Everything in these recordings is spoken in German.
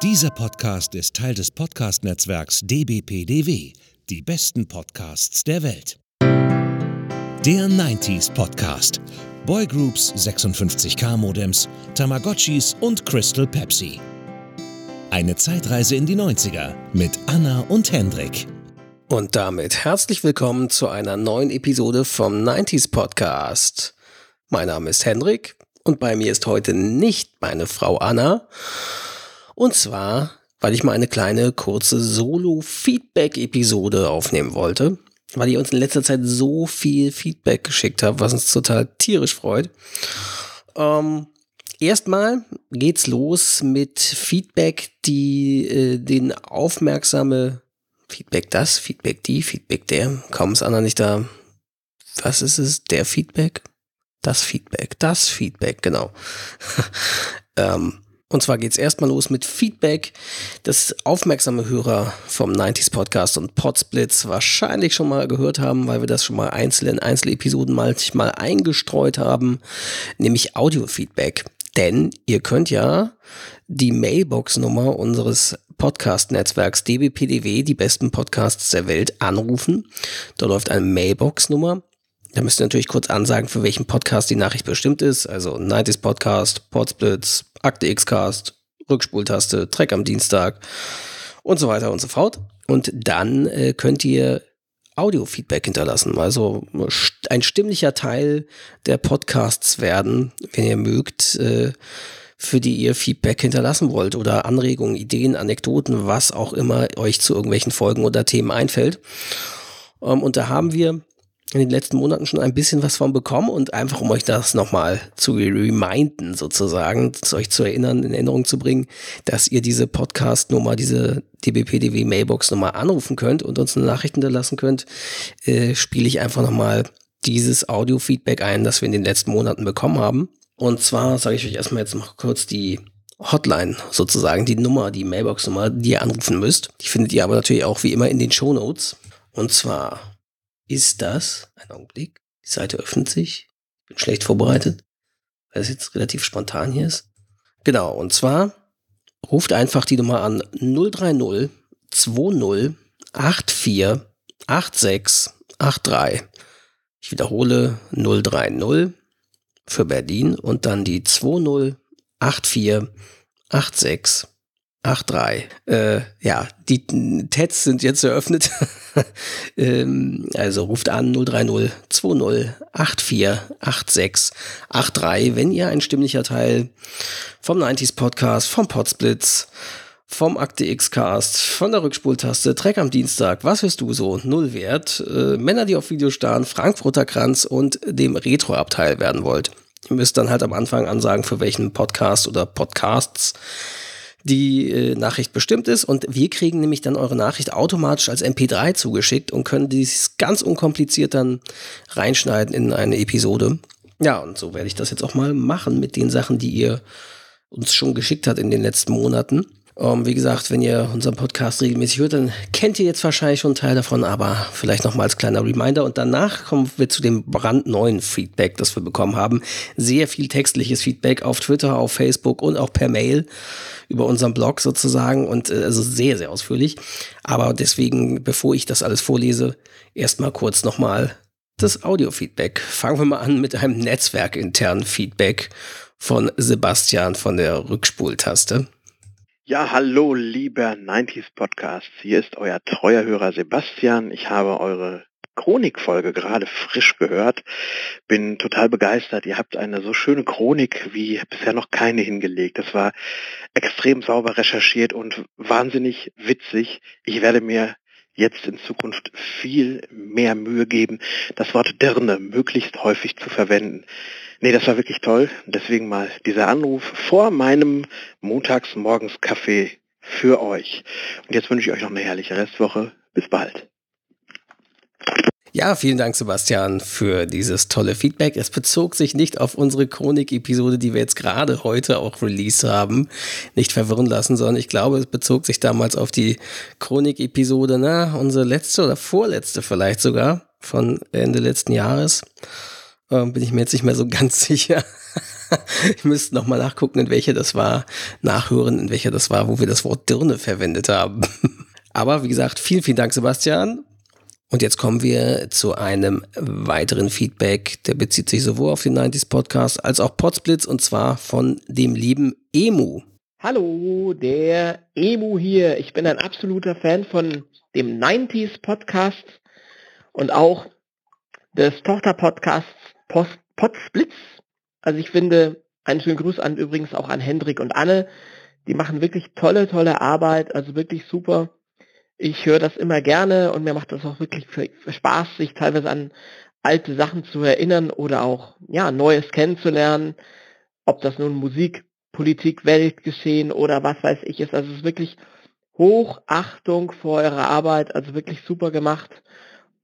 Dieser Podcast ist Teil des Podcast-Netzwerks dbpdw, die besten Podcasts der Welt. Der 90s Podcast. Boygroups, 56K Modems, Tamagotchis und Crystal Pepsi. Eine Zeitreise in die 90er mit Anna und Hendrik. Und damit herzlich willkommen zu einer neuen Episode vom 90s Podcast. Mein Name ist Hendrik und bei mir ist heute nicht meine Frau Anna. Und zwar, weil ich mal eine kleine kurze Solo-Feedback-Episode aufnehmen wollte, weil ihr uns in letzter Zeit so viel Feedback geschickt habt, was uns total tierisch freut. Ähm, erstmal geht's los mit Feedback, die äh, den aufmerksame Feedback das, Feedback die, Feedback der, kaum ist Anna nicht da. Was ist es? Der Feedback? Das Feedback, das Feedback, genau. ähm, und zwar geht's erstmal los mit Feedback, das aufmerksame Hörer vom 90s Podcast und Podsplits wahrscheinlich schon mal gehört haben, weil wir das schon mal einzeln in Einzelepisoden manchmal eingestreut haben, nämlich Audio-Feedback. Denn ihr könnt ja die Mailbox-Nummer unseres Podcast-Netzwerks dbpdw, die besten Podcasts der Welt, anrufen. Da läuft eine Mailbox-Nummer. Da müsst ihr natürlich kurz ansagen, für welchen Podcast die Nachricht bestimmt ist. Also 90s Podcast, Podsplits, Akte X-Cast, Rückspultaste, Track am Dienstag und so weiter und so fort. Und dann äh, könnt ihr Audio-Feedback hinterlassen. Also ein stimmlicher Teil der Podcasts werden, wenn ihr mögt, äh, für die ihr Feedback hinterlassen wollt oder Anregungen, Ideen, Anekdoten, was auch immer euch zu irgendwelchen Folgen oder Themen einfällt. Ähm, und da haben wir in den letzten Monaten schon ein bisschen was von bekommen und einfach um euch das nochmal zu reminden sozusagen, zu euch zu erinnern, in Erinnerung zu bringen, dass ihr diese Podcast-Nummer, diese DBPDW Mailbox-Nummer anrufen könnt und uns eine Nachricht hinterlassen könnt, äh, spiele ich einfach nochmal dieses Audio-Feedback ein, das wir in den letzten Monaten bekommen haben. Und zwar sage ich euch erstmal jetzt noch kurz die Hotline sozusagen, die Nummer, die Mailbox-Nummer, die ihr anrufen müsst. Die findet ihr aber natürlich auch wie immer in den Show Notes. Und zwar ist das, ein Augenblick, die Seite öffnet sich, ich bin schlecht vorbereitet, weil es jetzt relativ spontan hier ist. Genau, und zwar ruft einfach die Nummer an 030 20 84 86 83. Ich wiederhole 030 für Berlin und dann die 20 84 86 8.3. Äh, ja, die Tests sind jetzt eröffnet. ähm, also ruft an 030 20 84 86 83, wenn ihr ein stimmlicher Teil vom 90s Podcast, vom Podsplits, vom Akte X-Cast, von der Rückspultaste, Track am Dienstag, was hörst du so? Nullwert, äh, Männer, die auf Video starren, Frankfurter Kranz und dem Retro-Abteil werden wollt. Ihr müsst dann halt am Anfang ansagen, für welchen Podcast oder Podcasts die äh, Nachricht bestimmt ist und wir kriegen nämlich dann eure Nachricht automatisch als MP3 zugeschickt und können dies ganz unkompliziert dann reinschneiden in eine Episode. Ja, und so werde ich das jetzt auch mal machen mit den Sachen, die ihr uns schon geschickt habt in den letzten Monaten. Um, ähm, wie gesagt, wenn ihr unseren Podcast regelmäßig hört, dann kennt ihr jetzt wahrscheinlich schon einen Teil davon, aber vielleicht nochmal als kleiner Reminder. Und danach kommen wir zu dem brandneuen Feedback, das wir bekommen haben. Sehr viel textliches Feedback auf Twitter, auf Facebook und auch per Mail über unseren Blog sozusagen und äh, also sehr, sehr ausführlich. Aber deswegen, bevor ich das alles vorlese, erstmal kurz nochmal das Audio-Feedback. Fangen wir mal an mit einem netzwerkinternen Feedback von Sebastian von der Rückspultaste. Ja, hallo, lieber 90s Podcast. Hier ist euer treuer Hörer Sebastian. Ich habe eure Chronikfolge gerade frisch gehört. Bin total begeistert. Ihr habt eine so schöne Chronik wie bisher noch keine hingelegt. Das war extrem sauber recherchiert und wahnsinnig witzig. Ich werde mir jetzt in Zukunft viel mehr Mühe geben, das Wort Dirne möglichst häufig zu verwenden. Nee, das war wirklich toll. Deswegen mal dieser Anruf vor meinem Montagsmorgens-Kaffee für euch. Und jetzt wünsche ich euch noch eine herrliche Restwoche. Bis bald. Ja, vielen Dank, Sebastian, für dieses tolle Feedback. Es bezog sich nicht auf unsere Chronik-Episode, die wir jetzt gerade heute auch released haben. Nicht verwirren lassen, sondern ich glaube, es bezog sich damals auf die Chronik-Episode, na, unsere letzte oder vorletzte vielleicht sogar von Ende letzten Jahres. Ähm, bin ich mir jetzt nicht mehr so ganz sicher. ich müsste nochmal nachgucken, in welcher das war, nachhören, in welcher das war, wo wir das Wort Dirne verwendet haben. Aber wie gesagt, vielen, vielen Dank, Sebastian. Und jetzt kommen wir zu einem weiteren Feedback, der bezieht sich sowohl auf den 90s Podcast als auch Podsplitz und zwar von dem lieben Emu. Hallo, der Emu hier. Ich bin ein absoluter Fan von dem 90s Podcast und auch des Tochterpodcasts Podsplitz. Also ich finde, einen schönen Gruß an übrigens auch an Hendrik und Anne. Die machen wirklich tolle, tolle Arbeit, also wirklich super. Ich höre das immer gerne und mir macht das auch wirklich für, für Spaß, sich teilweise an alte Sachen zu erinnern oder auch ja Neues kennenzulernen. Ob das nun Musik, Politik, Weltgeschehen oder was weiß ich ist. Also es ist wirklich Hochachtung vor eurer Arbeit, also wirklich super gemacht.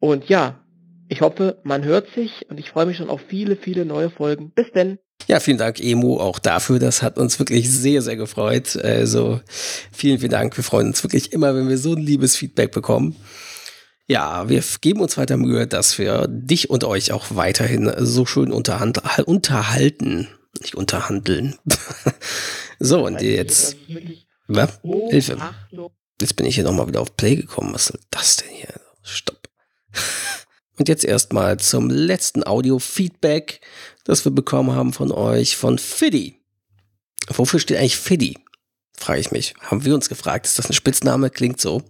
Und ja, ich hoffe, man hört sich und ich freue mich schon auf viele, viele neue Folgen. Bis denn. Ja, vielen Dank, Emo, auch dafür. Das hat uns wirklich sehr, sehr gefreut. Also vielen, vielen Dank. Wir freuen uns wirklich immer, wenn wir so ein liebes Feedback bekommen. Ja, wir geben uns weiter Mühe, dass wir dich und euch auch weiterhin so schön unterhalten. Nicht unterhandeln. so, und jetzt. Ja, Hilfe. Jetzt bin ich hier nochmal wieder auf Play gekommen. Was soll das denn hier? Stopp. Und jetzt erstmal zum letzten Audio-Feedback, das wir bekommen haben von euch, von Fiddy. Wofür steht eigentlich Fiddy? Frage ich mich. Haben wir uns gefragt. Ist das ein Spitzname? Klingt so.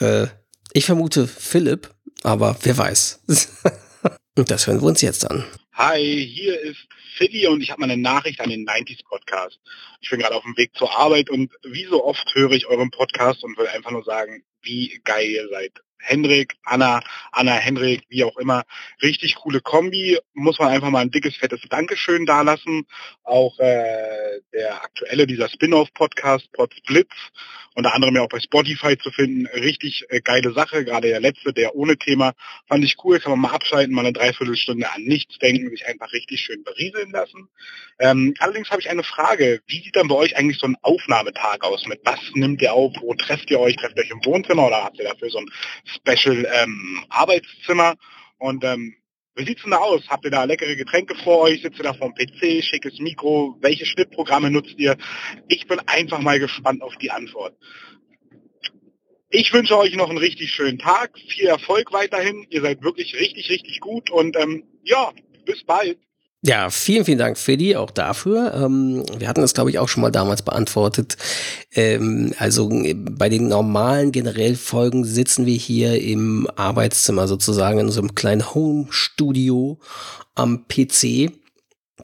Äh, ich vermute Philipp, aber wer weiß. und das hören wir uns jetzt an. Hi, hier ist Philly und ich habe mal eine Nachricht an den 90s Podcast. Ich bin gerade auf dem Weg zur Arbeit und wie so oft höre ich euren Podcast und will einfach nur sagen, wie geil ihr seid. Hendrik, Anna, Anna, Hendrik, wie auch immer. Richtig coole Kombi. Muss man einfach mal ein dickes, fettes Dankeschön dalassen. Auch äh, der aktuelle, dieser Spin-off-Podcast, Podsblitz, unter anderem ja auch bei Spotify zu finden. Richtig äh, geile Sache. Gerade der letzte, der ohne Thema, fand ich cool. Kann man mal abschalten, mal eine Dreiviertelstunde an nichts denken, sich einfach richtig schön berieseln lassen. Ähm, allerdings habe ich eine Frage. Wie sieht dann bei euch eigentlich so ein Aufnahmetag aus? Mit was nimmt ihr auf? Wo trefft ihr euch? Trefft ihr euch im Wohnzimmer oder habt ihr dafür so ein Special ähm, Arbeitszimmer. Und ähm, wie sieht's denn da aus? Habt ihr da leckere Getränke vor euch? Sitzt ihr da vom PC? Schickes Mikro? Welche Schnittprogramme nutzt ihr? Ich bin einfach mal gespannt auf die Antwort. Ich wünsche euch noch einen richtig schönen Tag, viel Erfolg weiterhin. Ihr seid wirklich richtig, richtig gut und ähm, ja, bis bald. Ja, vielen, vielen Dank, Freddy, auch dafür. Ähm, wir hatten das, glaube ich, auch schon mal damals beantwortet. Ähm, also bei den normalen generell Folgen sitzen wir hier im Arbeitszimmer sozusagen in unserem kleinen Home-Studio am PC.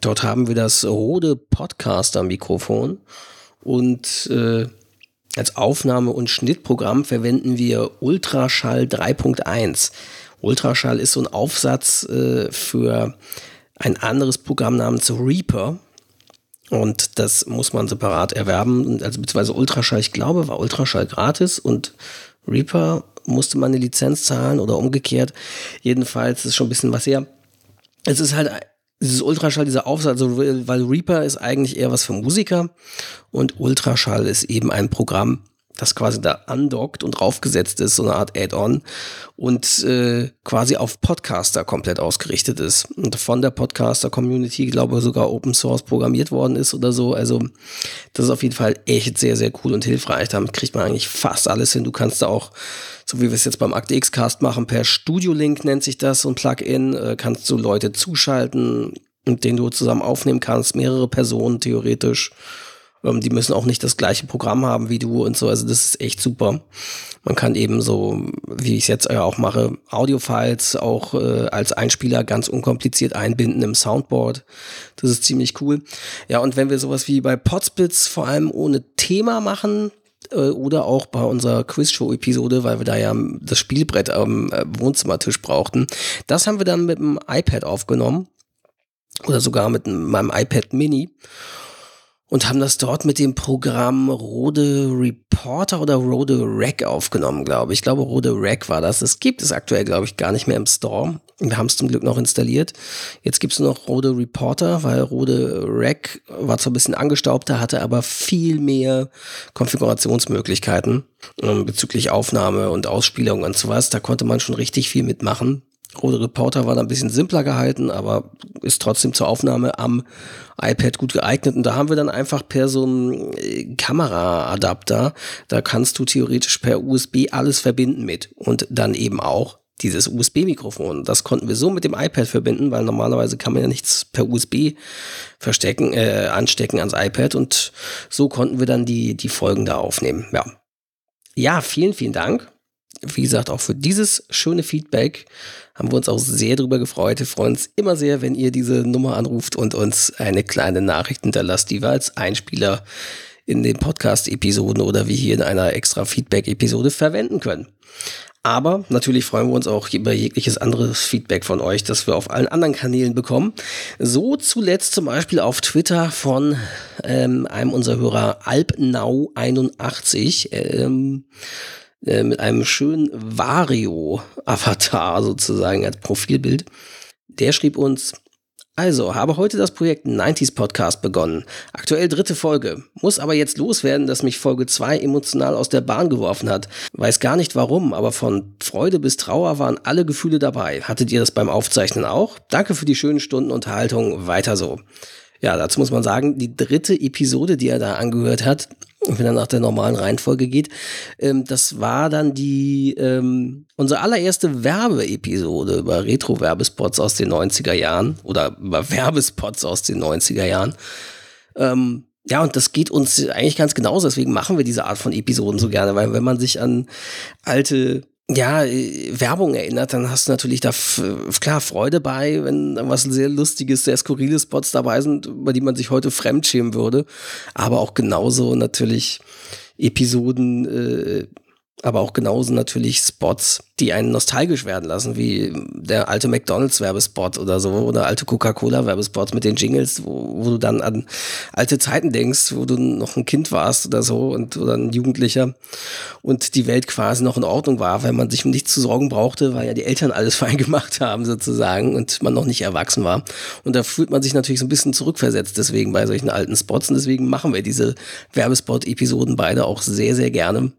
Dort haben wir das Rode Podcaster-Mikrofon und äh, als Aufnahme- und Schnittprogramm verwenden wir Ultraschall 3.1. Ultraschall ist so ein Aufsatz äh, für ein anderes Programm namens Reaper. Und das muss man separat erwerben. Also beziehungsweise Ultraschall, ich glaube, war Ultraschall gratis und Reaper musste man eine Lizenz zahlen oder umgekehrt. Jedenfalls ist schon ein bisschen was her. Es ist halt dieses Ultraschall, dieser Aufsatz, also, weil Reaper ist eigentlich eher was für Musiker und Ultraschall ist eben ein Programm, das quasi da andockt und draufgesetzt ist, so eine Art Add-on und äh, quasi auf Podcaster komplett ausgerichtet ist und von der Podcaster-Community, glaube ich, sogar Open Source programmiert worden ist oder so. Also das ist auf jeden Fall echt sehr, sehr cool und hilfreich. Damit kriegt man eigentlich fast alles hin. Du kannst da auch, so wie wir es jetzt beim Akte X-Cast machen, per Studio-Link nennt sich das, so ein Plugin, äh, kannst du Leute zuschalten, mit denen du zusammen aufnehmen kannst, mehrere Personen theoretisch. Ähm, die müssen auch nicht das gleiche Programm haben wie du und so. Also das ist echt super. Man kann eben so, wie ich es jetzt auch mache, Audiofiles auch äh, als Einspieler ganz unkompliziert einbinden im Soundboard. Das ist ziemlich cool. Ja, und wenn wir sowas wie bei Podsplits vor allem ohne Thema machen, äh, oder auch bei unserer Quizshow-Episode, weil wir da ja das Spielbrett am äh, Wohnzimmertisch brauchten. Das haben wir dann mit dem iPad aufgenommen oder sogar mit meinem iPad Mini und haben das dort mit dem Programm Rode Reporter oder Rode Rack aufgenommen, glaube ich. Ich glaube, Rode Rack war das. Es gibt es aktuell, glaube ich, gar nicht mehr im Store. Wir haben es zum Glück noch installiert. Jetzt gibt es nur noch Rode Reporter, weil Rode Rack war zwar ein bisschen angestaubter, hatte aber viel mehr Konfigurationsmöglichkeiten ähm, bezüglich Aufnahme und Ausspielung und sowas. Da konnte man schon richtig viel mitmachen. Rode Reporter war da ein bisschen simpler gehalten, aber ist trotzdem zur Aufnahme am iPad gut geeignet. Und da haben wir dann einfach per so einem äh, Kameraadapter, da kannst du theoretisch per USB alles verbinden mit. Und dann eben auch dieses USB-Mikrofon. Das konnten wir so mit dem iPad verbinden, weil normalerweise kann man ja nichts per USB verstecken, äh, anstecken ans iPad. Und so konnten wir dann die, die Folgen da aufnehmen. Ja. Ja, vielen, vielen Dank wie gesagt, auch für dieses schöne Feedback haben wir uns auch sehr darüber gefreut. Wir freuen uns immer sehr, wenn ihr diese Nummer anruft und uns eine kleine Nachricht hinterlasst, die wir als Einspieler in den Podcast-Episoden oder wie hier in einer extra Feedback-Episode verwenden können. Aber natürlich freuen wir uns auch über jegliches anderes Feedback von euch, das wir auf allen anderen Kanälen bekommen. So zuletzt zum Beispiel auf Twitter von ähm, einem unserer Hörer Alpnau81. Ähm, äh, mit einem schönen Vario-Avatar sozusagen als Profilbild. Der schrieb uns, also, habe heute das Projekt 90s Podcast begonnen. Aktuell dritte Folge. Muss aber jetzt loswerden, dass mich Folge 2 emotional aus der Bahn geworfen hat. Weiß gar nicht warum, aber von Freude bis Trauer waren alle Gefühle dabei. Hattet ihr das beim Aufzeichnen auch? Danke für die schönen Stunden Unterhaltung. Weiter so. Ja, dazu muss man sagen, die dritte Episode, die er da angehört hat, wenn er nach der normalen Reihenfolge geht, ähm, das war dann die ähm, unsere allererste Werbeepisode über Retro-Werbespots aus den 90er Jahren oder über Werbespots aus den 90er Jahren. Ähm, ja, und das geht uns eigentlich ganz genauso. Deswegen machen wir diese Art von Episoden so gerne, weil wenn man sich an alte ja, äh, Werbung erinnert, dann hast du natürlich da klar Freude bei, wenn was sehr lustiges, sehr skurrile Spots dabei sind, über die man sich heute fremdschämen würde. Aber auch genauso natürlich Episoden, äh, aber auch genauso natürlich Spots, die einen nostalgisch werden lassen, wie der alte McDonalds-Werbespot oder so oder alte Coca-Cola-Werbespots mit den Jingles, wo, wo, du dann an alte Zeiten denkst, wo du noch ein Kind warst oder so und oder ein Jugendlicher und die Welt quasi noch in Ordnung war, weil man sich um nichts zu sorgen brauchte, weil ja die Eltern alles fein gemacht haben sozusagen und man noch nicht erwachsen war. Und da fühlt man sich natürlich so ein bisschen zurückversetzt deswegen bei solchen alten Spots und deswegen machen wir diese Werbespot-Episoden beide auch sehr, sehr gerne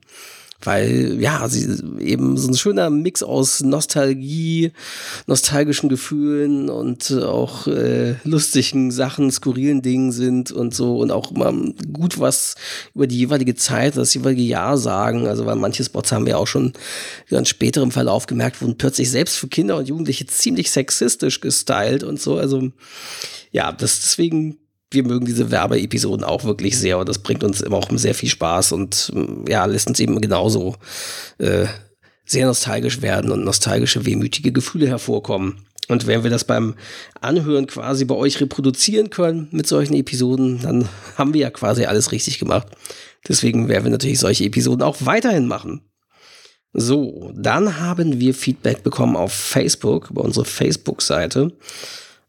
weil ja, sie eben so ein schöner Mix aus Nostalgie, nostalgischen Gefühlen und auch äh, lustigen Sachen, skurrilen Dingen sind und so und auch immer gut was über die jeweilige Zeit, das jeweilige Jahr sagen. Also weil manche Spots haben wir auch schon ganz später im Verlauf gemerkt, wurden plötzlich selbst für Kinder und Jugendliche ziemlich sexistisch gestylt und so. Also ja, das deswegen wir mögen diese Werbeepisoden auch wirklich sehr und das bringt uns immer auch sehr viel Spaß und ja, lässt uns eben genauso äh, sehr nostalgisch werden und nostalgische, wehmütige Gefühle hervorkommen. Und wenn wir das beim Anhören quasi bei euch reproduzieren können mit solchen Episoden, dann haben wir ja quasi alles richtig gemacht. Deswegen werden wir natürlich solche Episoden auch weiterhin machen. So, dann haben wir Feedback bekommen auf Facebook, über unsere Facebook-Seite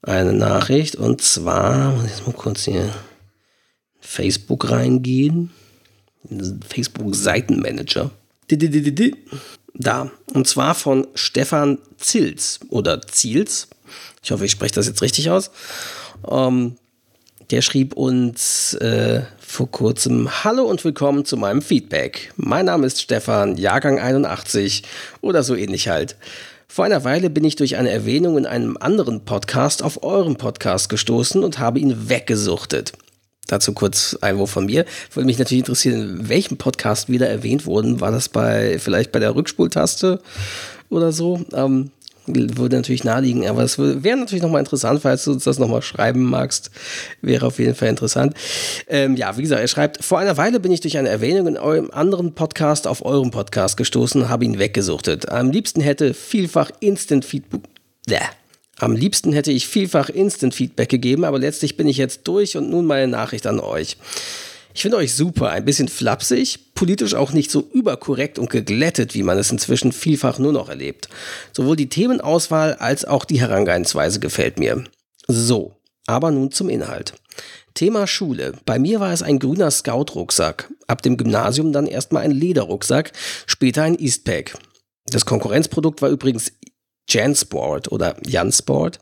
eine Nachricht und zwar, muss ich jetzt mal kurz hier Facebook reingehen. Facebook-Seitenmanager. Da. Und zwar von Stefan Zils oder Ziels. Ich hoffe, ich spreche das jetzt richtig aus. Ähm, der schrieb uns äh, vor kurzem Hallo und willkommen zu meinem Feedback. Mein Name ist Stefan, Jahrgang 81 oder so ähnlich halt. Vor einer Weile bin ich durch eine Erwähnung in einem anderen Podcast auf euren Podcast gestoßen und habe ihn weggesuchtet. Dazu kurz Einwurf von mir. Würde mich natürlich interessieren, in welchem Podcast wieder erwähnt wurden. War das bei vielleicht bei der Rückspultaste oder so? Ähm, würde natürlich naheliegen, aber es wäre natürlich nochmal interessant, falls du uns das nochmal schreiben magst. Wäre auf jeden Fall interessant. Ähm, ja, wie gesagt, er schreibt, vor einer Weile bin ich durch eine Erwähnung in eurem anderen Podcast auf eurem Podcast gestoßen, habe ihn weggesuchtet. Am liebsten hätte vielfach Instant Feedback. Bäh. Am liebsten hätte ich vielfach Instant Feedback gegeben, aber letztlich bin ich jetzt durch und nun meine Nachricht an euch. Ich finde euch super, ein bisschen flapsig, politisch auch nicht so überkorrekt und geglättet, wie man es inzwischen vielfach nur noch erlebt. Sowohl die Themenauswahl als auch die Herangehensweise gefällt mir. So, aber nun zum Inhalt. Thema Schule. Bei mir war es ein grüner Scout-Rucksack. Ab dem Gymnasium dann erstmal ein Lederrucksack, später ein Eastpack. Das Konkurrenzprodukt war übrigens Jansport oder Jansport.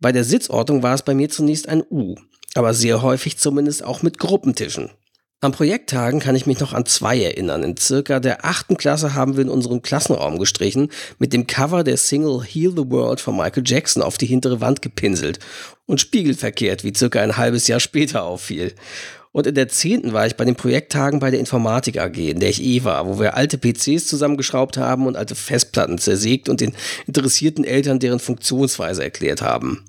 Bei der Sitzordnung war es bei mir zunächst ein U aber sehr häufig zumindest auch mit Gruppentischen. An Projekttagen kann ich mich noch an zwei erinnern. In circa der achten Klasse haben wir in unserem Klassenraum gestrichen, mit dem Cover der Single Heal the World von Michael Jackson auf die hintere Wand gepinselt und spiegelverkehrt, wie circa ein halbes Jahr später auffiel. Und in der zehnten war ich bei den Projekttagen bei der Informatik AG, in der ich eh war, wo wir alte PCs zusammengeschraubt haben und alte Festplatten zersägt und den interessierten Eltern deren Funktionsweise erklärt haben.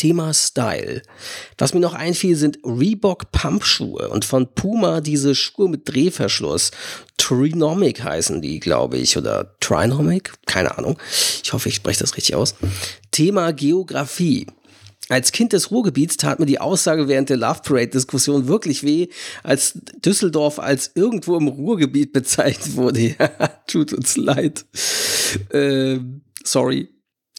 Thema Style. Was mir noch einfiel, sind Reebok Pumpschuhe und von Puma diese Schuhe mit Drehverschluss. Trinomic heißen die, glaube ich, oder Trinomic? Keine Ahnung. Ich hoffe, ich spreche das richtig aus. Thema Geografie. Als Kind des Ruhrgebiets tat mir die Aussage während der Love Parade-Diskussion wirklich weh, als Düsseldorf als irgendwo im Ruhrgebiet bezeichnet wurde. Tut uns leid. Äh, sorry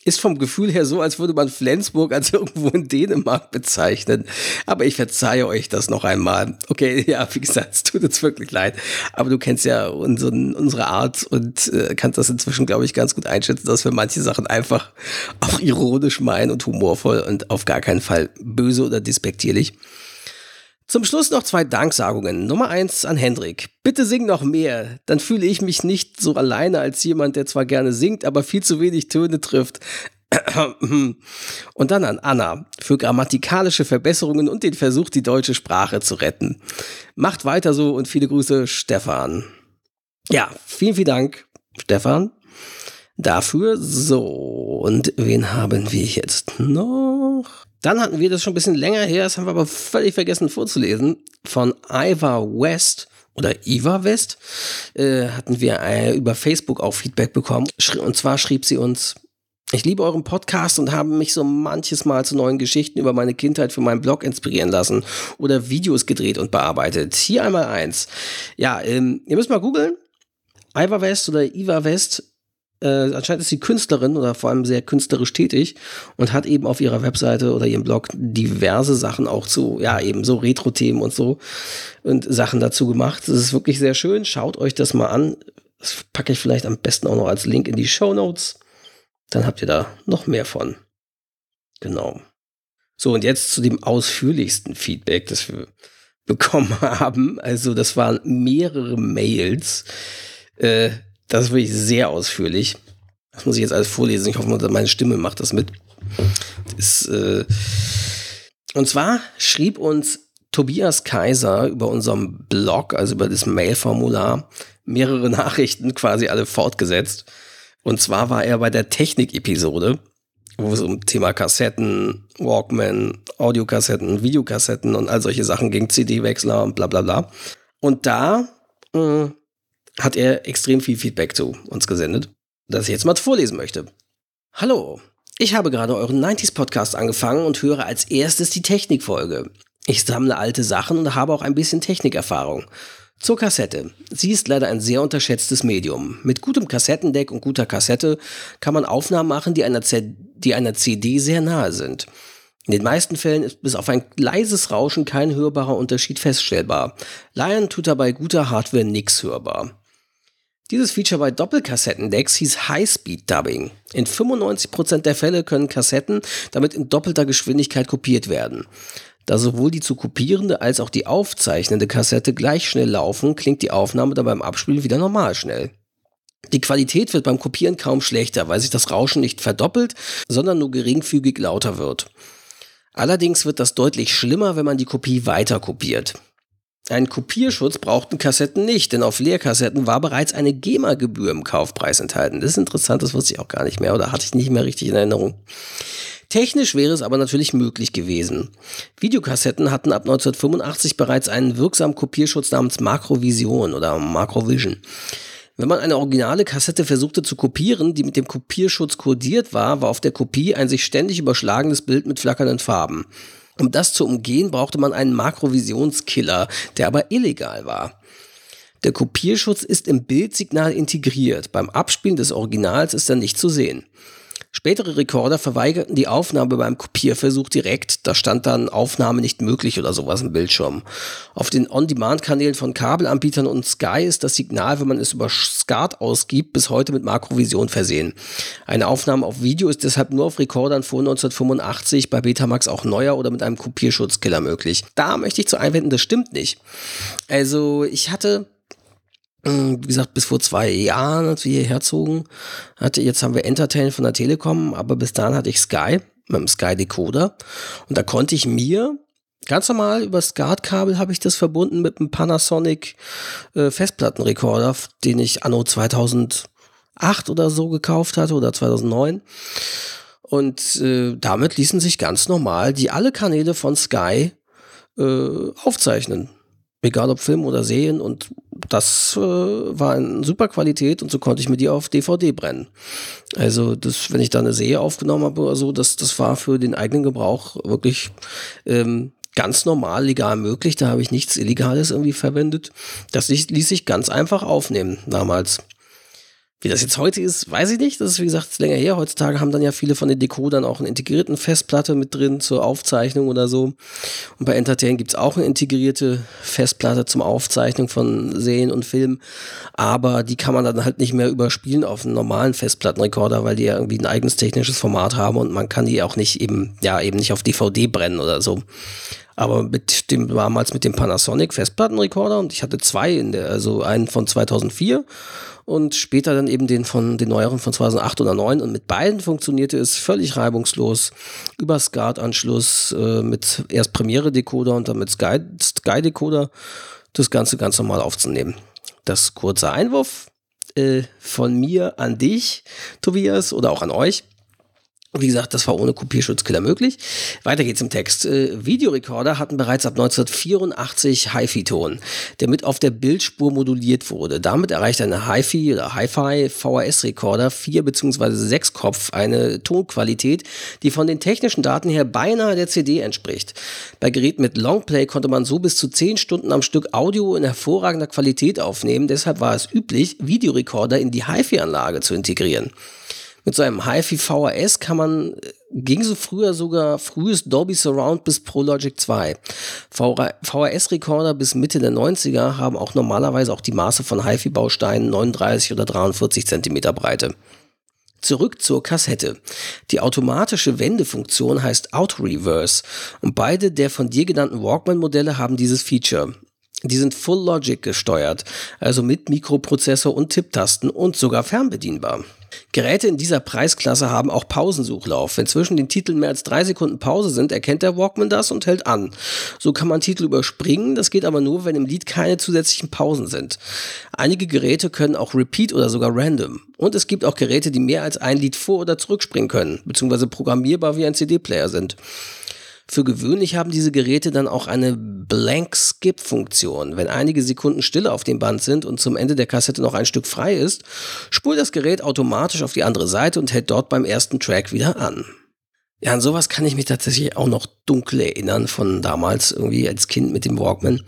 ist vom Gefühl her so, als würde man Flensburg als irgendwo in Dänemark bezeichnen. Aber ich verzeihe euch das noch einmal. Okay, ja, wie gesagt, es tut uns wirklich leid. Aber du kennst ja unseren, unsere Art und äh, kannst das inzwischen, glaube ich, ganz gut einschätzen, dass wir manche Sachen einfach auch ironisch meinen und humorvoll und auf gar keinen Fall böse oder despektierlich. Zum Schluss noch zwei Danksagungen. Nummer eins an Hendrik. Bitte sing noch mehr. Dann fühle ich mich nicht so alleine als jemand, der zwar gerne singt, aber viel zu wenig Töne trifft. Und dann an Anna für grammatikalische Verbesserungen und den Versuch, die deutsche Sprache zu retten. Macht weiter so und viele Grüße, Stefan. Ja, vielen, vielen Dank, Stefan, dafür. So, und wen haben wir jetzt noch? Dann hatten wir das schon ein bisschen länger her, das haben wir aber völlig vergessen vorzulesen, von Iva West oder Iva West, äh, hatten wir äh, über Facebook auch Feedback bekommen. Und zwar schrieb sie uns, ich liebe euren Podcast und habe mich so manches Mal zu neuen Geschichten über meine Kindheit für meinen Blog inspirieren lassen oder Videos gedreht und bearbeitet. Hier einmal eins. Ja, ähm, ihr müsst mal googeln. Iva West oder Iva West äh, anscheinend ist sie Künstlerin oder vor allem sehr künstlerisch tätig und hat eben auf ihrer Webseite oder ihrem Blog diverse Sachen auch zu, ja, eben so Retro-Themen und so und Sachen dazu gemacht. Das ist wirklich sehr schön. Schaut euch das mal an. Das packe ich vielleicht am besten auch noch als Link in die Show Notes. Dann habt ihr da noch mehr von. Genau. So, und jetzt zu dem ausführlichsten Feedback, das wir bekommen haben. Also, das waren mehrere Mails. Äh, das ist wirklich sehr ausführlich. Das muss ich jetzt alles vorlesen. Ich hoffe, meine Stimme macht das mit. Das, äh und zwar schrieb uns Tobias Kaiser über unserem Blog, also über das Mailformular, mehrere Nachrichten quasi alle fortgesetzt. Und zwar war er bei der Technik-Episode, wo es um Thema Kassetten, Walkman, Audiokassetten, Videokassetten und all solche Sachen ging, CD-Wechsler und bla bla bla. Und da äh, hat er extrem viel Feedback zu uns gesendet, das ich jetzt mal vorlesen möchte. Hallo, ich habe gerade euren 90s Podcast angefangen und höre als erstes die Technikfolge. Ich sammle alte Sachen und habe auch ein bisschen Technikerfahrung. Zur Kassette. Sie ist leider ein sehr unterschätztes Medium. Mit gutem Kassettendeck und guter Kassette kann man Aufnahmen machen, die einer, Z die einer CD sehr nahe sind. In den meisten Fällen ist bis auf ein leises Rauschen kein hörbarer Unterschied feststellbar. Lion tut dabei guter Hardware nix hörbar. Dieses Feature bei Doppelkassettendecks hieß High-Speed Dubbing. In 95% der Fälle können Kassetten damit in doppelter Geschwindigkeit kopiert werden. Da sowohl die zu kopierende als auch die aufzeichnende Kassette gleich schnell laufen, klingt die Aufnahme dann beim Abspielen wieder normal schnell. Die Qualität wird beim Kopieren kaum schlechter, weil sich das Rauschen nicht verdoppelt, sondern nur geringfügig lauter wird. Allerdings wird das deutlich schlimmer, wenn man die Kopie weiter kopiert. Ein Kopierschutz brauchten Kassetten nicht, denn auf Leerkassetten war bereits eine GEMA-Gebühr im Kaufpreis enthalten. Das ist interessant, das wusste ich auch gar nicht mehr oder hatte ich nicht mehr richtig in Erinnerung. Technisch wäre es aber natürlich möglich gewesen. Videokassetten hatten ab 1985 bereits einen wirksamen Kopierschutz namens Macrovision oder Macrovision. Wenn man eine originale Kassette versuchte zu kopieren, die mit dem Kopierschutz kodiert war, war auf der Kopie ein sich ständig überschlagendes Bild mit flackernden Farben. Um das zu umgehen, brauchte man einen Makrovisionskiller, der aber illegal war. Der Kopierschutz ist im Bildsignal integriert. Beim Abspielen des Originals ist er nicht zu sehen. Spätere Rekorder verweigerten die Aufnahme beim Kopierversuch direkt. Da stand dann Aufnahme nicht möglich oder sowas im Bildschirm. Auf den On-Demand-Kanälen von Kabelanbietern und Sky ist das Signal, wenn man es über SCART ausgibt, bis heute mit Makrovision versehen. Eine Aufnahme auf Video ist deshalb nur auf Rekordern vor 1985, bei Betamax auch neuer oder mit einem Kopierschutzkiller möglich. Da möchte ich zu einwenden, das stimmt nicht. Also ich hatte wie gesagt, bis vor zwei Jahren, als wir hierher zogen, hatte, jetzt haben wir Entertain von der Telekom, aber bis dahin hatte ich Sky, mit dem Sky Decoder. Und da konnte ich mir ganz normal über SCART-Kabel habe ich das verbunden mit einem Panasonic äh, Festplattenrekorder, den ich anno 2008 oder so gekauft hatte oder 2009. Und äh, damit ließen sich ganz normal die alle Kanäle von Sky äh, aufzeichnen egal ob Film oder Serien und das äh, war in super Qualität und so konnte ich mir die auf DVD brennen. Also das, wenn ich da eine Serie aufgenommen habe oder so, das, das war für den eigenen Gebrauch wirklich ähm, ganz normal legal möglich. Da habe ich nichts Illegales irgendwie verwendet. Das ließ sich ganz einfach aufnehmen damals. Wie das jetzt heute ist, weiß ich nicht. Das ist wie gesagt länger her. Heutzutage haben dann ja viele von den Decodern auch eine integrierten Festplatte mit drin zur Aufzeichnung oder so. Und bei Entertain gibt's auch eine integrierte Festplatte zum Aufzeichnen von Serien und Filmen. Aber die kann man dann halt nicht mehr überspielen auf einen normalen Festplattenrekorder, weil die ja irgendwie ein eigenes technisches Format haben und man kann die auch nicht eben, ja, eben nicht auf DVD brennen oder so. Aber mit dem damals mit dem Panasonic Festplattenrekorder und ich hatte zwei in der, also einen von 2004 und später dann eben den von den neueren von 2008 oder 2009 und mit beiden funktionierte es völlig reibungslos über SCART-Anschluss äh, mit erst Premiere-Decoder und dann mit Sky-Decoder das Ganze ganz normal aufzunehmen. Das kurze Einwurf äh, von mir an dich, Tobias, oder auch an euch. Wie gesagt, das war ohne Kopierschutzkiller möglich. Weiter geht's im Text. Äh, Videorekorder hatten bereits ab 1984 HiFi-Ton, der mit auf der Bildspur moduliert wurde. Damit erreicht eine HiFi oder Hi-Fi VHS-Rekorder 4 bzw. 6 Kopf eine Tonqualität, die von den technischen Daten her beinahe der CD entspricht. Bei Geräten mit Longplay konnte man so bis zu 10 Stunden am Stück Audio in hervorragender Qualität aufnehmen. Deshalb war es üblich, Videorekorder in die HiFi-Anlage zu integrieren. Mit so einem HiFi VHS kann man, äh, ging so früher sogar frühes Dolby Surround bis Pro Logic 2. VHS-Rekorder bis Mitte der 90er haben auch normalerweise auch die Maße von HiFi-Bausteinen 39 oder 43 Zentimeter Breite. Zurück zur Kassette. Die automatische Wendefunktion heißt Auto Reverse und beide der von dir genannten Walkman-Modelle haben dieses Feature. Die sind Full Logic gesteuert, also mit Mikroprozessor und Tipptasten und sogar fernbedienbar. Geräte in dieser Preisklasse haben auch Pausensuchlauf. Wenn zwischen den Titeln mehr als drei Sekunden Pause sind, erkennt der Walkman das und hält an. So kann man Titel überspringen, das geht aber nur, wenn im Lied keine zusätzlichen Pausen sind. Einige Geräte können auch Repeat oder sogar Random. Und es gibt auch Geräte, die mehr als ein Lied vor- oder zurückspringen können, beziehungsweise programmierbar wie ein CD-Player sind. Für gewöhnlich haben diese Geräte dann auch eine Blank Skip Funktion. Wenn einige Sekunden Stille auf dem Band sind und zum Ende der Kassette noch ein Stück frei ist, spult das Gerät automatisch auf die andere Seite und hält dort beim ersten Track wieder an. Ja, an sowas kann ich mich tatsächlich auch noch dunkel erinnern von damals irgendwie als Kind mit dem Walkman.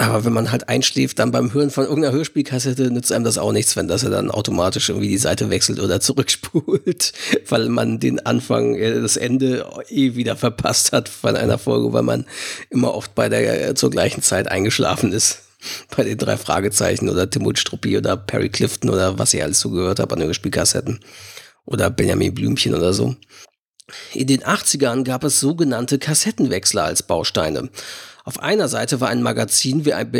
Aber wenn man halt einschläft, dann beim Hören von irgendeiner Hörspielkassette nützt einem das auch nichts, wenn das er dann automatisch irgendwie die Seite wechselt oder zurückspult, weil man den Anfang, äh, das Ende eh wieder verpasst hat von einer Folge, weil man immer oft bei der äh, zur gleichen Zeit eingeschlafen ist. Bei den drei Fragezeichen oder Timot Struppi oder Perry Clifton oder was ich alles so gehört habe an Hörspielkassetten. Oder Benjamin Blümchen oder so. In den 80ern gab es sogenannte Kassettenwechsler als Bausteine. Auf einer Seite war ein Magazin wie ein,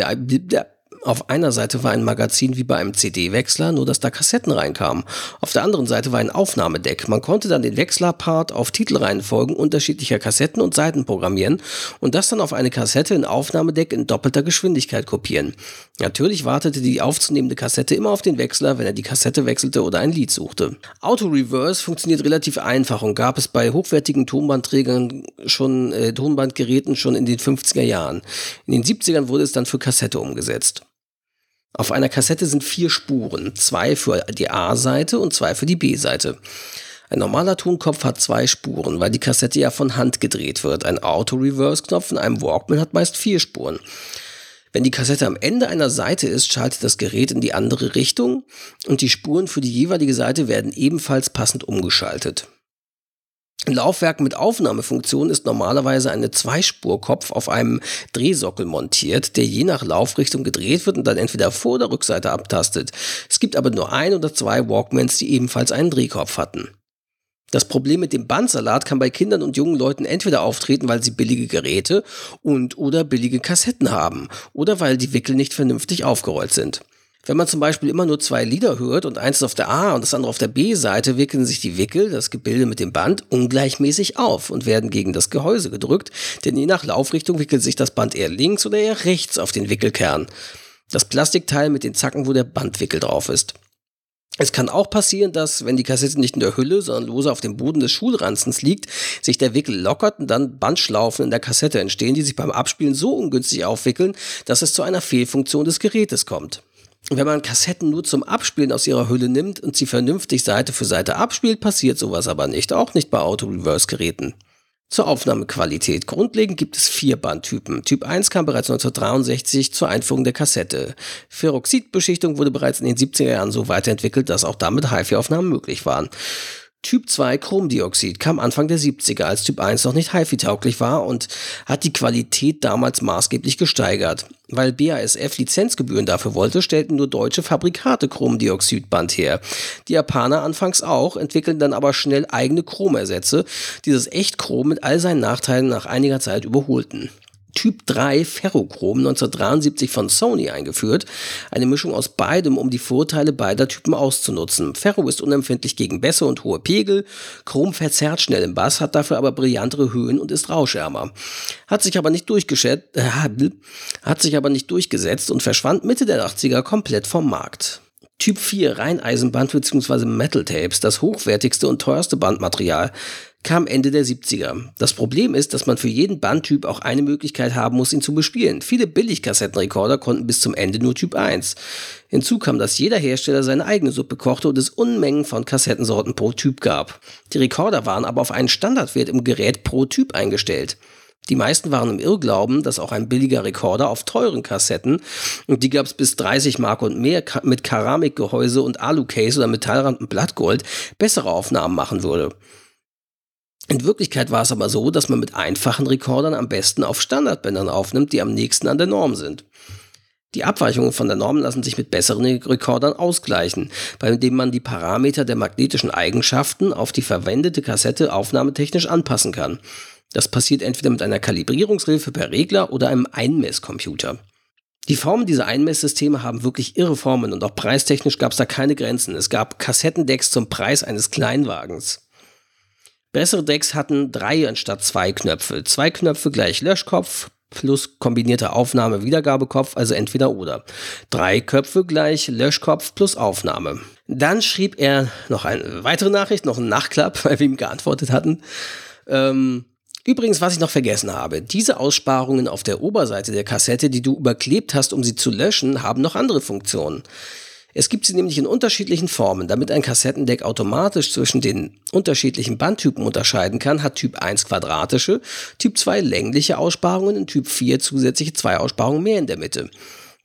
auf einer Seite war ein Magazin wie bei einem CD-Wechsler, nur dass da Kassetten reinkamen. Auf der anderen Seite war ein Aufnahmedeck. Man konnte dann den Wechslerpart auf Titelreihenfolgen unterschiedlicher Kassetten und Seiten programmieren und das dann auf eine Kassette in Aufnahmedeck in doppelter Geschwindigkeit kopieren. Natürlich wartete die aufzunehmende Kassette immer auf den Wechsler, wenn er die Kassette wechselte oder ein Lied suchte. Auto Reverse funktioniert relativ einfach und gab es bei hochwertigen Tonbandträgern schon, äh, Tonbandgeräten schon in den 50er Jahren. In den 70ern wurde es dann für Kassette umgesetzt. Auf einer Kassette sind vier Spuren, zwei für die A-Seite und zwei für die B-Seite. Ein normaler Tonkopf hat zwei Spuren, weil die Kassette ja von Hand gedreht wird. Ein Auto-Reverse-Knopf in einem Walkman hat meist vier Spuren. Wenn die Kassette am Ende einer Seite ist, schaltet das Gerät in die andere Richtung und die Spuren für die jeweilige Seite werden ebenfalls passend umgeschaltet. Laufwerk mit Aufnahmefunktion ist normalerweise eine Zweispurkopf auf einem Drehsockel montiert, der je nach Laufrichtung gedreht wird und dann entweder Vor- oder Rückseite abtastet. Es gibt aber nur ein oder zwei Walkmans, die ebenfalls einen Drehkopf hatten. Das Problem mit dem Bandsalat kann bei Kindern und jungen Leuten entweder auftreten, weil sie billige Geräte und oder billige Kassetten haben oder weil die Wickel nicht vernünftig aufgerollt sind. Wenn man zum Beispiel immer nur zwei Lieder hört und eins auf der A und das andere auf der B-Seite, wickeln sich die Wickel, das Gebilde mit dem Band, ungleichmäßig auf und werden gegen das Gehäuse gedrückt, denn je nach Laufrichtung wickelt sich das Band eher links oder eher rechts auf den Wickelkern. Das Plastikteil mit den Zacken, wo der Bandwickel drauf ist. Es kann auch passieren, dass, wenn die Kassette nicht in der Hülle, sondern lose auf dem Boden des Schulranzens liegt, sich der Wickel lockert und dann Bandschlaufen in der Kassette entstehen, die sich beim Abspielen so ungünstig aufwickeln, dass es zu einer Fehlfunktion des Gerätes kommt. Wenn man Kassetten nur zum Abspielen aus ihrer Hülle nimmt und sie vernünftig Seite für Seite abspielt, passiert sowas aber nicht, auch nicht bei Auto-Reverse-Geräten. Zur Aufnahmequalität. Grundlegend gibt es vier Bandtypen. Typ 1 kam bereits 1963 zur Einführung der Kassette. Ferroxidbeschichtung wurde bereits in den 70er Jahren so weiterentwickelt, dass auch damit HiFi-Aufnahmen möglich waren. Typ 2 Chromdioxid kam Anfang der 70er, als Typ 1 noch nicht HiFi-tauglich war und hat die Qualität damals maßgeblich gesteigert. Weil BASF Lizenzgebühren dafür wollte, stellten nur deutsche Fabrikate Chromdioxidband her. Die Japaner anfangs auch, entwickelten dann aber schnell eigene Chromersätze, die das Echtchrom mit all seinen Nachteilen nach einiger Zeit überholten. Typ 3 Ferrochrom 1973 von Sony eingeführt. Eine Mischung aus beidem, um die Vorteile beider Typen auszunutzen. Ferro ist unempfindlich gegen Bässe und hohe Pegel. Chrom verzerrt schnell im Bass, hat dafür aber brillantere Höhen und ist rauschärmer. Hat sich aber nicht durchgeschätzt, äh, hat sich aber nicht durchgesetzt und verschwand Mitte der 80er komplett vom Markt. Typ 4 Reineisenband bzw. Metal Tapes, das hochwertigste und teuerste Bandmaterial, kam Ende der 70er. Das Problem ist, dass man für jeden Bandtyp auch eine Möglichkeit haben muss, ihn zu bespielen. Viele Billigkassettenrekorder konnten bis zum Ende nur Typ 1. Hinzu kam, dass jeder Hersteller seine eigene Suppe kochte und es Unmengen von Kassettensorten pro Typ gab. Die Rekorder waren aber auf einen Standardwert im Gerät pro Typ eingestellt. Die meisten waren im Irrglauben, dass auch ein billiger Rekorder auf teuren Kassetten, und die gab es bis 30 Mark und mehr mit Keramikgehäuse und Alucase oder Metallrand und Blattgold, bessere Aufnahmen machen würde. In Wirklichkeit war es aber so, dass man mit einfachen Rekordern am besten auf Standardbändern aufnimmt, die am nächsten an der Norm sind. Die Abweichungen von der Norm lassen sich mit besseren Rekordern ausgleichen, bei dem man die Parameter der magnetischen Eigenschaften auf die verwendete Kassette aufnahmetechnisch anpassen kann. Das passiert entweder mit einer Kalibrierungshilfe per Regler oder einem Einmesscomputer. Die Formen dieser Einmesssysteme haben wirklich irre Formen und auch preistechnisch gab es da keine Grenzen. Es gab Kassettendecks zum Preis eines Kleinwagens. Bessere Decks hatten drei anstatt zwei Knöpfe. Zwei Knöpfe gleich Löschkopf plus kombinierte Aufnahme-Wiedergabekopf, also entweder oder. Drei Köpfe gleich Löschkopf plus Aufnahme. Dann schrieb er noch eine weitere Nachricht, noch einen Nachklapp, weil wir ihm geantwortet hatten. Ähm, Übrigens, was ich noch vergessen habe, diese Aussparungen auf der Oberseite der Kassette, die du überklebt hast, um sie zu löschen, haben noch andere Funktionen. Es gibt sie nämlich in unterschiedlichen Formen. Damit ein Kassettendeck automatisch zwischen den unterschiedlichen Bandtypen unterscheiden kann, hat Typ 1 quadratische, Typ 2 längliche Aussparungen und Typ 4 zusätzliche zwei Aussparungen mehr in der Mitte.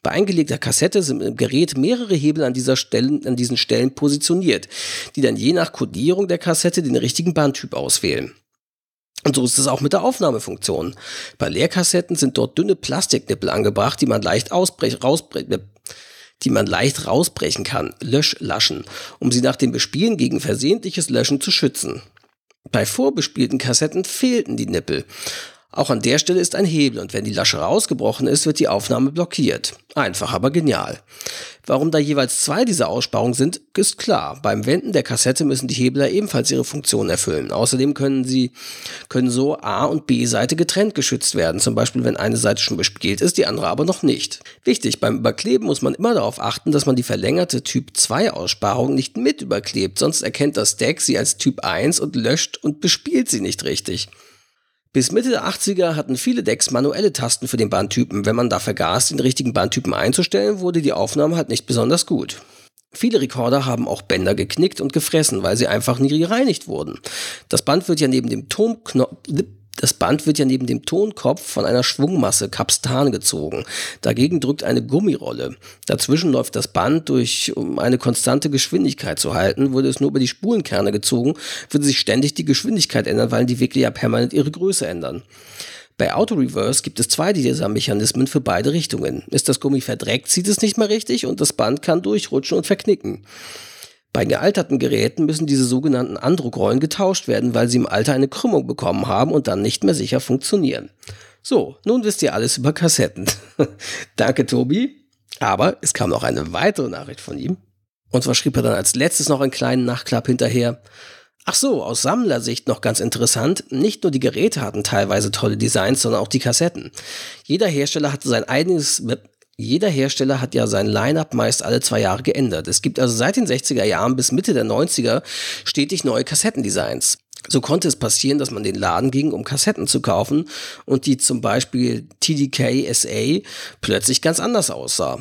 Bei eingelegter Kassette sind im Gerät mehrere Hebel an, dieser Stellen, an diesen Stellen positioniert, die dann je nach Kodierung der Kassette den richtigen Bandtyp auswählen. Und so ist es auch mit der Aufnahmefunktion. Bei Leerkassetten sind dort dünne Plastiknippel angebracht, die man leicht ausbrechen, rausbrechen, die man leicht rausbrechen kann, Löschlaschen, um sie nach dem Bespielen gegen versehentliches Löschen zu schützen. Bei vorbespielten Kassetten fehlten die Nippel. Auch an der Stelle ist ein Hebel und wenn die Lasche rausgebrochen ist, wird die Aufnahme blockiert. Einfach, aber genial. Warum da jeweils zwei dieser Aussparungen sind, ist klar. Beim Wenden der Kassette müssen die Hebler ebenfalls ihre Funktion erfüllen. Außerdem können sie, können so A- und B-Seite getrennt geschützt werden. Zum Beispiel, wenn eine Seite schon bespielt ist, die andere aber noch nicht. Wichtig, beim Überkleben muss man immer darauf achten, dass man die verlängerte Typ 2 Aussparung nicht mit überklebt, sonst erkennt das Deck sie als Typ 1 und löscht und bespielt sie nicht richtig. Bis Mitte der 80er hatten viele Decks manuelle Tasten für den Bandtypen. Wenn man da vergaß, den richtigen Bandtypen einzustellen, wurde die Aufnahme halt nicht besonders gut. Viele Rekorder haben auch Bänder geknickt und gefressen, weil sie einfach nie gereinigt wurden. Das Band wird ja neben dem Tonknopf Das Band wird ja neben dem Tonkopf von einer Schwungmasse Kapstan gezogen. Dagegen drückt eine Gummirolle. Dazwischen läuft das Band durch, um eine konstante Geschwindigkeit zu halten. Würde es nur über die Spulenkerne gezogen, würde sich ständig die Geschwindigkeit ändern, weil die Wickler ja permanent ihre Größe ändern. Bei Auto Reverse gibt es zwei dieser Mechanismen für beide Richtungen. Ist das Gummi verdreckt, zieht es nicht mehr richtig und das Band kann durchrutschen und verknicken. Bei gealterten Geräten müssen diese sogenannten Andruckrollen getauscht werden, weil sie im Alter eine Krümmung bekommen haben und dann nicht mehr sicher funktionieren. So, nun wisst ihr alles über Kassetten. Danke, Tobi. Aber es kam noch eine weitere Nachricht von ihm. Und zwar schrieb er dann als letztes noch einen kleinen Nachklapp hinterher. Ach so, aus Sammlersicht noch ganz interessant. Nicht nur die Geräte hatten teilweise tolle Designs, sondern auch die Kassetten. Jeder Hersteller hatte sein eigenes, jeder Hersteller hat ja sein Line-up meist alle zwei Jahre geändert. Es gibt also seit den 60er Jahren bis Mitte der 90er stetig neue Kassettendesigns. So konnte es passieren, dass man den Laden ging, um Kassetten zu kaufen und die zum Beispiel TDK SA plötzlich ganz anders aussah.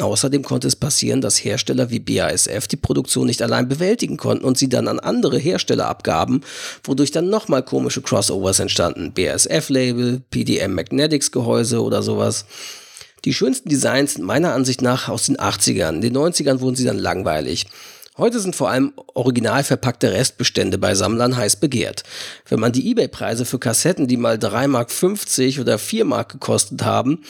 Außerdem konnte es passieren, dass Hersteller wie BASF die Produktion nicht allein bewältigen konnten und sie dann an andere Hersteller abgaben, wodurch dann nochmal komische Crossovers entstanden. BASF-Label, PDM Magnetics Gehäuse oder sowas. Die schönsten Designs sind meiner Ansicht nach aus den 80ern. In den 90ern wurden sie dann langweilig. Heute sind vor allem original verpackte Restbestände bei Sammlern heiß begehrt. Wenn man die Ebay-Preise für Kassetten, die mal 3,50 Mark oder 4 Mark gekostet haben,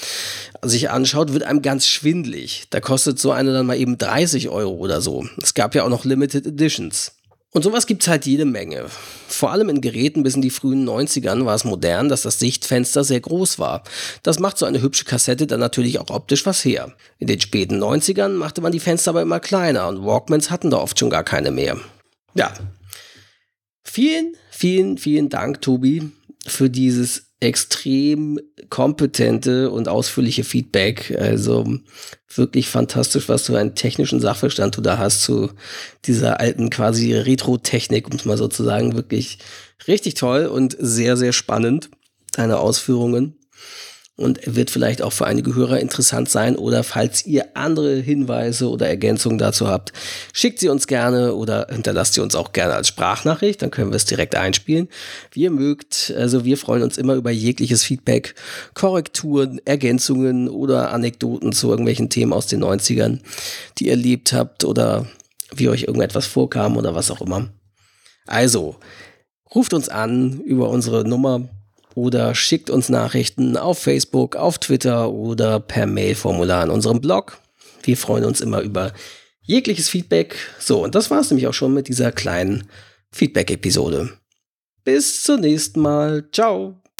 sich anschaut, wird einem ganz schwindlig. Da kostet so eine dann mal eben 30 Euro oder so. Es gab ja auch noch Limited Editions. Und sowas gibt's halt jede Menge. Vor allem in Geräten bis in die frühen 90ern war es modern, dass das Sichtfenster sehr groß war. Das macht so eine hübsche Kassette dann natürlich auch optisch was her. In den späten 90ern machte man die Fenster aber immer kleiner und Walkmans hatten da oft schon gar keine mehr. Ja. Vielen, vielen, vielen Dank, Tobi, für dieses extrem kompetente und ausführliche Feedback. Also wirklich fantastisch, was du einen technischen Sachverstand du da hast zu dieser alten quasi Retro-Technik, um es mal so zu sagen. Wirklich richtig toll und sehr, sehr spannend, deine Ausführungen und wird vielleicht auch für einige Hörer interessant sein. Oder falls ihr andere Hinweise oder Ergänzungen dazu habt, schickt sie uns gerne oder hinterlasst sie uns auch gerne als Sprachnachricht, dann können wir es direkt einspielen. Wie ihr mögt, also wir freuen uns immer über jegliches Feedback, Korrekturen, Ergänzungen oder Anekdoten zu irgendwelchen Themen aus den 90ern, die ihr erlebt habt oder wie euch irgendetwas vorkam oder was auch immer. Also, ruft uns an über unsere Nummer oder schickt uns Nachrichten auf Facebook, auf Twitter oder per Mailformular an unserem Blog. Wir freuen uns immer über jegliches Feedback. So, und das war es nämlich auch schon mit dieser kleinen Feedback-Episode. Bis zum nächsten Mal. Ciao.